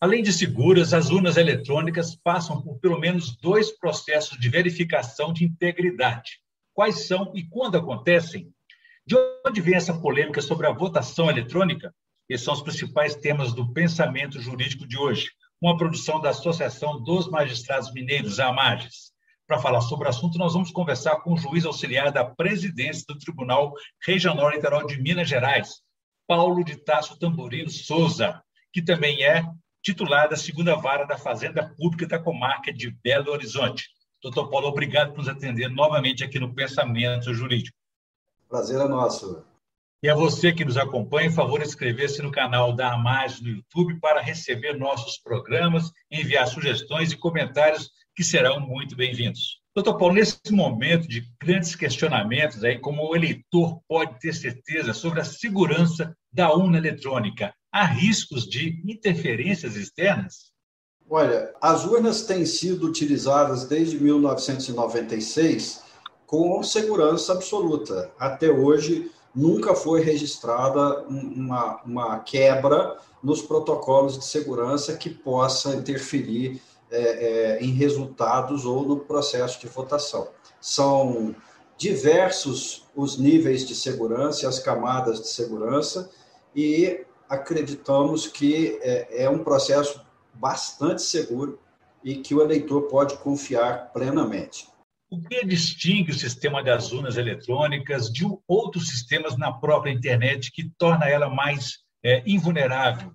Além de seguras, as urnas eletrônicas passam por pelo menos dois processos de verificação de integridade. Quais são e quando acontecem? De onde vem essa polêmica sobre a votação eletrônica? Esses são os principais temas do pensamento jurídico de hoje, uma produção da Associação dos Magistrados Mineiros, a AMAGES. Para falar sobre o assunto, nós vamos conversar com o juiz auxiliar da presidência do Tribunal Regional Litoral de Minas Gerais, Paulo de Tasso Tamborino Souza, que também é titular da segunda vara da Fazenda Pública da comarca de Belo Horizonte. Doutor Paulo, obrigado por nos atender novamente aqui no Pensamento Jurídico. Prazer é nosso. E a você que nos acompanha, por favor, inscrever-se no canal da Amage no YouTube para receber nossos programas, enviar sugestões e comentários que serão muito bem-vindos. Doutor Paulo, nesse momento de grandes questionamentos, aí, como o eleitor pode ter certeza sobre a segurança da urna eletrônica, há riscos de interferências externas? Olha, as urnas têm sido utilizadas desde 1996 com segurança absoluta. Até hoje, nunca foi registrada uma, uma quebra nos protocolos de segurança que possa interferir é, é, em resultados ou no processo de votação. São diversos os níveis de segurança as camadas de segurança, e acreditamos que é, é um processo bastante seguro e que o eleitor pode confiar plenamente. O que distingue o sistema das urnas eletrônicas de outros sistemas na própria internet que torna ela mais é, invulnerável?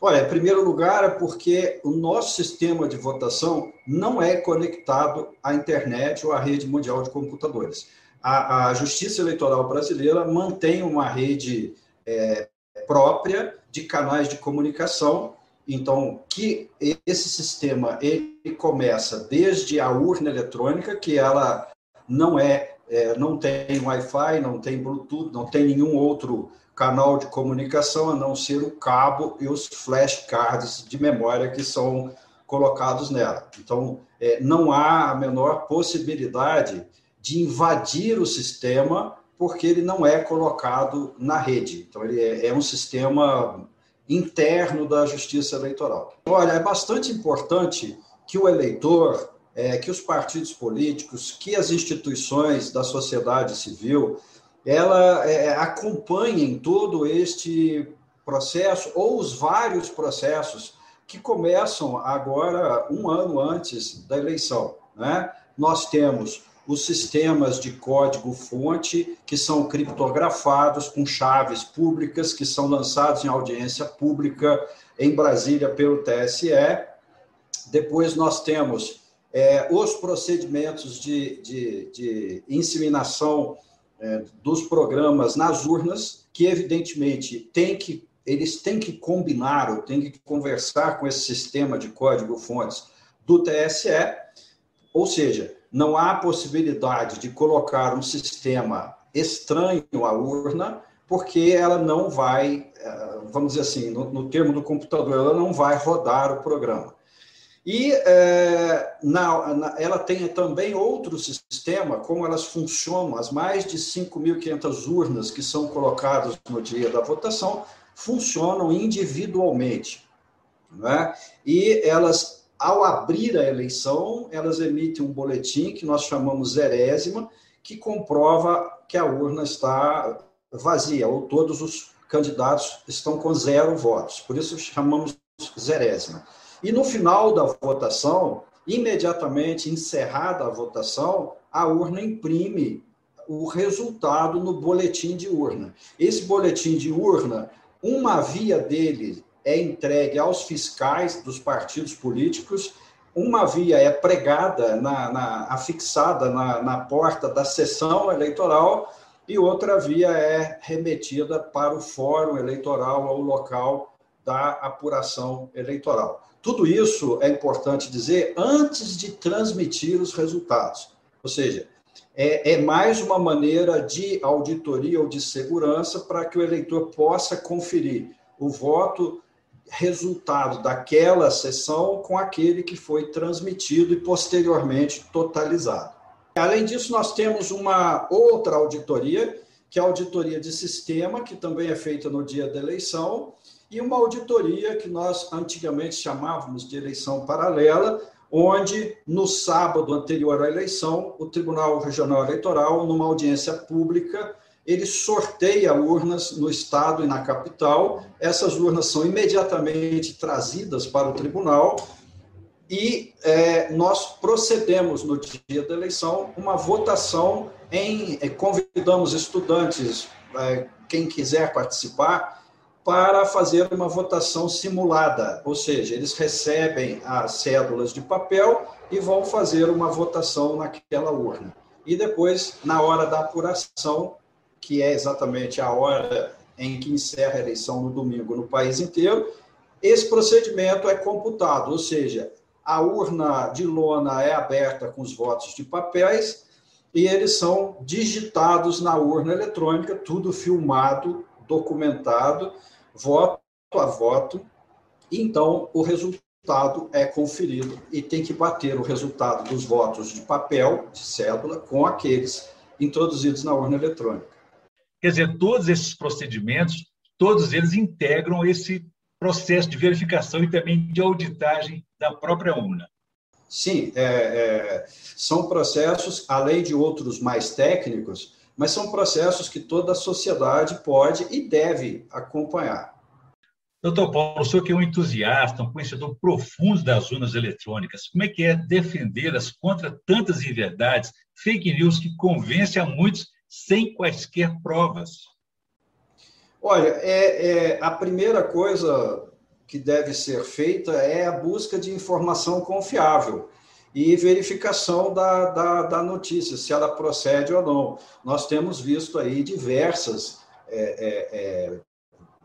Olha, em primeiro lugar, é porque o nosso sistema de votação não é conectado à internet ou à rede mundial de computadores. A, a Justiça Eleitoral Brasileira mantém uma rede é, própria de canais de comunicação então, que esse sistema ele começa desde a urna eletrônica, que ela não é, é não tem Wi-Fi, não tem Bluetooth, não tem nenhum outro canal de comunicação a não ser o cabo e os flashcards de memória que são colocados nela. Então, é, não há a menor possibilidade de invadir o sistema porque ele não é colocado na rede. Então, ele é, é um sistema interno da justiça eleitoral. Olha, é bastante importante que o eleitor, é, que os partidos políticos, que as instituições da sociedade civil, ela é, acompanhem todo este processo ou os vários processos que começam agora um ano antes da eleição. Né? Nós temos os sistemas de código-fonte, que são criptografados com chaves públicas, que são lançados em audiência pública em Brasília pelo TSE. Depois nós temos é, os procedimentos de, de, de inseminação é, dos programas nas urnas, que evidentemente tem que, eles têm que combinar ou têm que conversar com esse sistema de código-fontes do TSE, ou seja, não há possibilidade de colocar um sistema estranho à urna, porque ela não vai, eh, vamos dizer assim, no, no termo do computador, ela não vai rodar o programa. E é, na, na, ela tem também outro sistema, como elas funcionam, as mais de 5.500 urnas que são colocadas no dia da votação, funcionam individualmente. Né? E elas ao abrir a eleição, elas emitem um boletim que nós chamamos zerésima, que comprova que a urna está vazia, ou todos os candidatos estão com zero votos. Por isso chamamos zerésima. E no final da votação, imediatamente encerrada a votação, a urna imprime o resultado no boletim de urna. Esse boletim de urna, uma via dele é entregue aos fiscais dos partidos políticos, uma via é pregada, na, na afixada na, na porta da sessão eleitoral, e outra via é remetida para o fórum eleitoral, ao local da apuração eleitoral. Tudo isso é importante dizer antes de transmitir os resultados. Ou seja, é, é, mais uma maneira de auditoria ou de segurança para que o eleitor possa conferir o voto resultado daquela sessão com aquele que foi transmitido e posteriormente totalizado. Além disso, nós temos uma outra auditoria, que é a auditoria de sistema, que também é feita no dia da eleição, e uma auditoria que nós antigamente chamávamos de eleição paralela, onde no sábado anterior à eleição, o Tribunal Regional Eleitoral, numa audiência pública, ele sorteia urnas no estado e na capital. Essas urnas são imediatamente trazidas para o tribunal e é, nós procedemos no dia da eleição uma votação em é, convidamos estudantes, é, quem quiser participar, para fazer uma votação simulada, ou seja, eles recebem as cédulas de papel e vão fazer uma votação naquela urna. E depois, na hora da apuração, que é exatamente a hora em que encerra a eleição no domingo no país inteiro, esse procedimento é computado, ou seja, a urna de lona é aberta com os votos de papéis e eles são digitados na urna eletrônica, tudo filmado, documentado, voto a voto, então o resultado é conferido e tem que bater o resultado dos votos de papel, de cédula, com aqueles introduzidos na urna eletrônica. Quer dizer, todos esses procedimentos, todos eles integram esse processo de verificação e também de auditagem da própria urna. Sim, é, é, são processos, além de outros mais técnicos, mas são processos que toda a sociedade pode e deve acompanhar. Doutor Paulo, o senhor que é um entusiasta, um conhecedor profundo das urnas eletrônicas, como é que é defendê-las contra tantas inverdades, fake news que convence a muitos sem quaisquer provas? Olha, é, é, a primeira coisa que deve ser feita é a busca de informação confiável e verificação da, da, da, notícia, se ela procede ou não. Nós temos visto aí diversas é, é, é,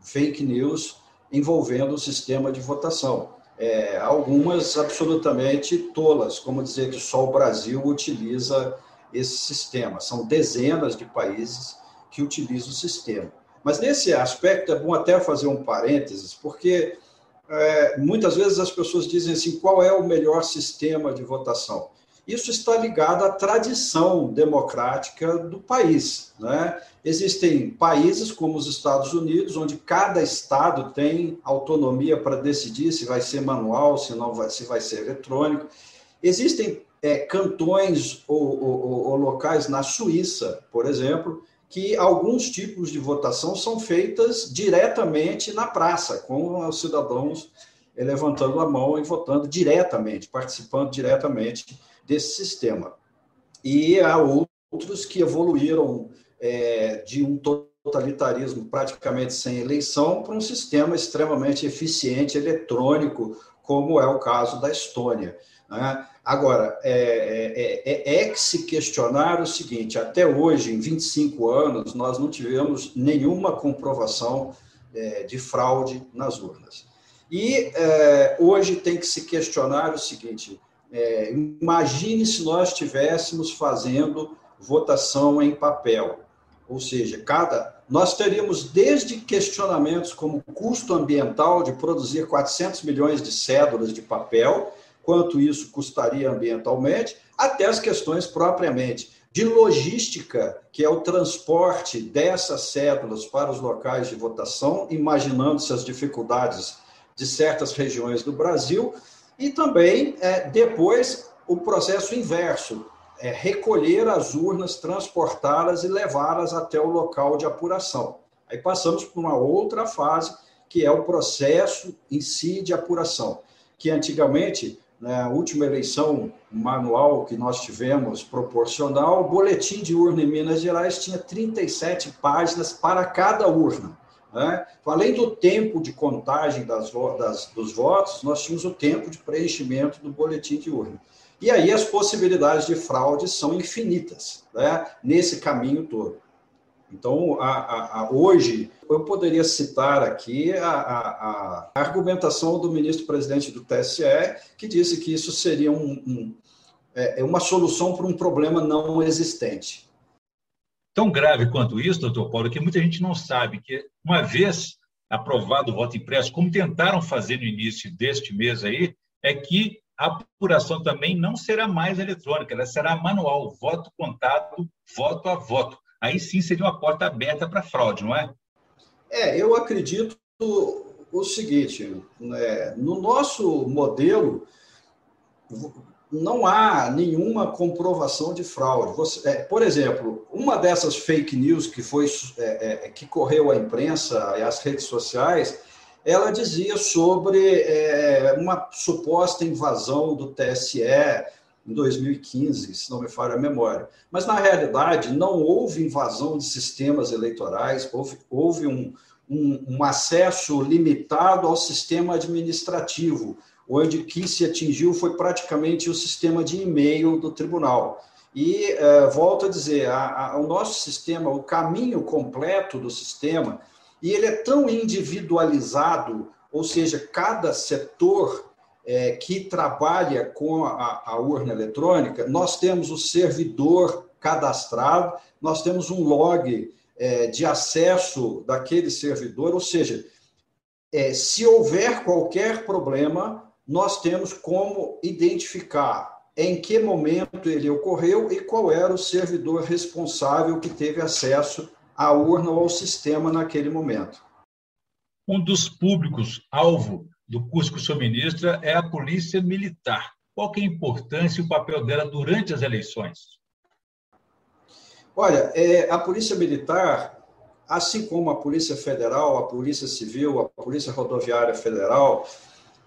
fake news envolvendo o sistema de votação. É, algumas absolutamente tolas, como dizer que só o Brasil utiliza esse sistema. São dezenas de países que utilizam o sistema. Mas nesse aspecto é bom até fazer um parênteses, porque é, muitas vezes as pessoas dizem assim: qual é o melhor sistema de votação? Isso está ligado à tradição democrática do país. Né? Existem países como os Estados Unidos, onde cada estado tem autonomia para decidir se vai ser manual, se não vai, se vai ser eletrônico. Existem é, cantões ou, ou, ou locais na Suíça, por exemplo, que alguns tipos de votação são feitas diretamente na praça, com os cidadãos eh, levantando a mão e votando diretamente, participando diretamente desse sistema. E há outros que evoluíram é, de um totalitarismo praticamente sem eleição para um sistema extremamente eficiente, eletrônico, como é o caso da Estônia. Né? Agora, é, é, é, é, que se questionar o seguinte: até hoje, em 25 anos, nós não tivemos nenhuma comprovação é, de fraude nas urnas. E é, hoje tem que se questionar o seguinte: é, imagine se nós estivéssemos fazendo votação em papel, ou seja, cada nós teríamos desde questionamentos como custo ambiental de produzir 400 milhões de cédulas de papel quanto isso custaria ambientalmente, até as questões propriamente de logística, que é o transporte dessas cédulas para os locais de votação, imaginando-se as dificuldades de certas regiões do Brasil, e também, é, depois, o processo inverso, é recolher as urnas, transportá-las e levá-las até o local de apuração. Aí passamos por uma outra fase, que é o processo em si de apuração, que antigamente na última eleição manual que nós tivemos, proporcional, o boletim de urna em Minas Gerais tinha 37 páginas para cada urna. Né? Então, além do tempo de contagem das, das, dos votos, nós tínhamos o tempo de preenchimento do boletim de urna. E aí as possibilidades de fraude são infinitas né? nesse caminho todo. Então, a, a, a, hoje, eu poderia citar aqui a, argumentação do ministro-presidente do TSE, que disse que isso seria um, um, é, é uma solução para um problema não existente. Tão grave quanto isso, doutor Paulo, que muita gente não sabe que, uma vez aprovado o voto impresso, como tentaram fazer no início deste mês aí, é que a apuração também não será mais eletrônica, ela será manual, voto contado, voto a voto aí sim seria uma porta aberta para fraude, não é? É, eu acredito o seguinte: né, no nosso modelo, não há nenhuma comprovação de fraude. Você, é, por exemplo, uma dessas fake news que foi é, é, que correu à imprensa e às redes sociais, ela dizia sobre é, uma suposta invasão do TSE em 2015, se não me falha a memória. Mas, na realidade, não houve invasão de sistemas eleitorais, houve, houve um, um, um acesso limitado ao sistema administrativo onde que se atingiu foi praticamente o sistema de e-mail do tribunal. E uh, volto a dizer, a, a, o nosso sistema, o caminho completo do sistema, e ele é tão individualizado, ou seja, cada setor é, que trabalha com a, a, urna eletrônica, nós temos o servidor cadastrado, nós temos um log é, de acesso daquele servidor, ou seja, é, se houver qualquer problema, nós temos como identificar em que momento ele ocorreu e qual era o servidor responsável que teve acesso à urna ou ao sistema naquele momento. Um dos públicos alvo do curso que o senhor ministra é a Polícia Militar. Qual é a importância e o papel dela durante as eleições? Olha, é, a Polícia Militar, assim como a Polícia Federal, a Polícia Civil, a Polícia Rodoviária Federal,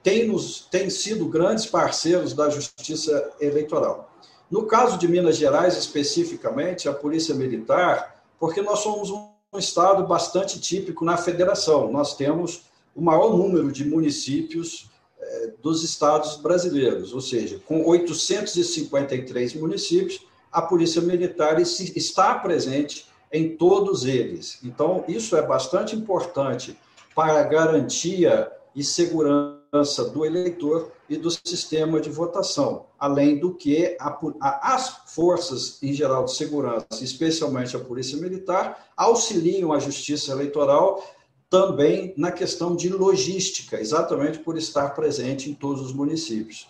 têm, nos, têm sido grandes parceiros da justiça eleitoral. No caso de Minas Gerais, especificamente, a Polícia Militar, porque nós somos um estado bastante típico na federação, nós temos o maior número de municípios eh, dos estados brasileiros, ou seja, com 853 municípios, a Polícia Militar está presente em todos eles. Então, isso é bastante importante para a garantia e segurança do eleitor e do sistema de votação, além do que as forças em geral de segurança, especialmente a Polícia Militar, auxiliam a Justiça Eleitoral também na questão de logística, exatamente por estar presente em todos os municípios.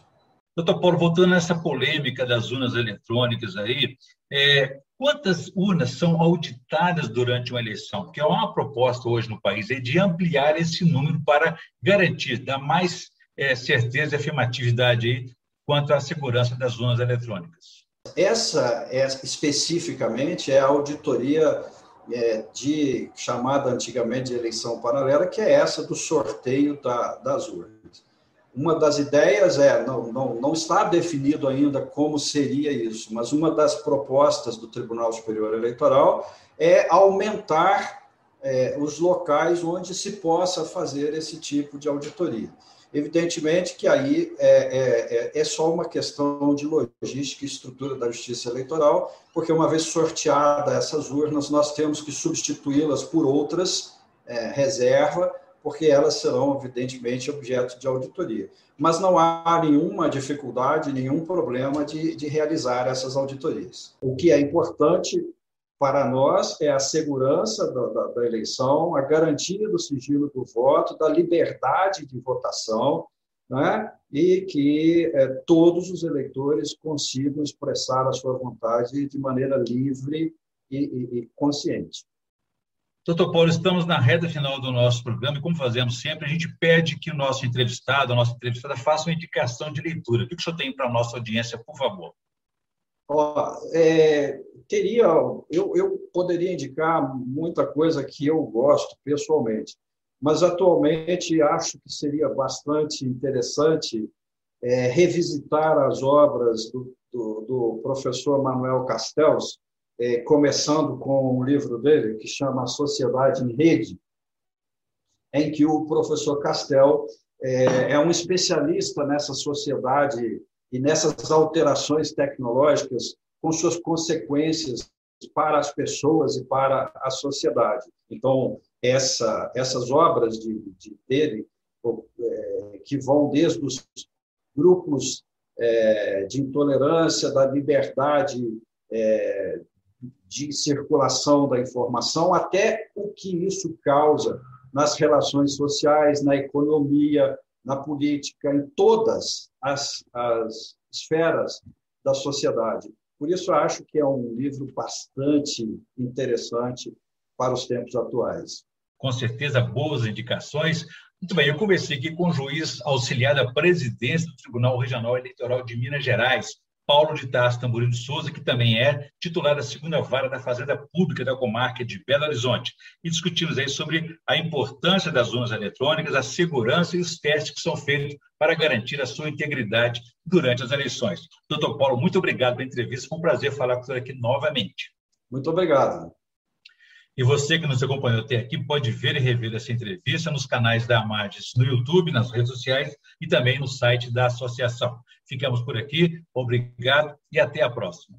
Doutor Paulo, voltando nessa polêmica das urnas eletrônicas aí, é, quantas urnas são auditadas durante uma eleição? Porque há uma proposta hoje no país é de ampliar esse número para garantir, dar mais é, certeza e afirmatividade aí quanto à segurança das urnas eletrônicas. Essa, é, especificamente, é a auditoria é, de chamada antigamente de eleição paralela, que é essa do sorteio da, das urnas. Uma das ideias é, não, não, não está definido ainda como seria isso, mas uma das propostas do Tribunal Superior Eleitoral é aumentar é, os locais onde se possa fazer esse tipo de auditoria. Evidentemente que aí é, é, é, é só uma questão de logística e estrutura da justiça eleitoral, porque uma vez sorteadas essas urnas, nós temos que substituí-las por outras é, reserva, porque elas serão, evidentemente, objeto de auditoria. Mas não há nenhuma dificuldade, nenhum problema de, de realizar essas auditorias. O que é importante para nós é a segurança da, da, da, eleição, a garantia do sigilo do voto, da liberdade de votação, né? e que é, todos os eleitores consigam expressar a sua vontade de maneira livre e, e, e consciente. Doutor Paulo, estamos na reta final do nosso programa e, como fazemos sempre, a gente pede que o nosso entrevistado, a nossa entrevistada, faça uma indicação de leitura. O que o senhor tem para a nossa audiência, por favor? Ó, é, teria, eu, eu poderia indicar muita coisa que eu gosto pessoalmente, mas atualmente acho que seria bastante interessante é, revisitar as obras do, do, do professor Manuel Castells, é, começando com um livro dele que chama Sociedade em Rede, em que o professor Castel é, é um especialista nessa sociedade e nessas alterações tecnológicas com suas consequências para as pessoas e para a sociedade. Então, essa, essas obras de, de dele, é, que vão desde os grupos é, de intolerância, da liberdade é, de circulação da informação, até o que isso causa nas relações sociais, na economia, na política, em todas as, as esferas da sociedade. Por isso, acho que é um livro bastante interessante para os tempos atuais. Com certeza, boas indicações. Muito bem, eu conversei aqui com o juiz auxiliar da presidência do Tribunal Regional Eleitoral de Minas Gerais, Paulo de Tarso Tamborino de Souza, que também é titular da segunda vara da Fazenda Pública da comarca de Belo Horizonte. E discutimos aí sobre a importância das urnas eletrônicas, a segurança e os testes que são feitos para garantir a sua integridade durante as eleições. Doutor Paulo, muito obrigado pela entrevista. Foi um prazer falar com você aqui novamente. Muito obrigado. E você que nos acompanhou até aqui pode ver e rever essa entrevista nos canais da Amarges no YouTube, nas redes sociais e também no site da associação. Ficamos por aqui, obrigado e até a próxima.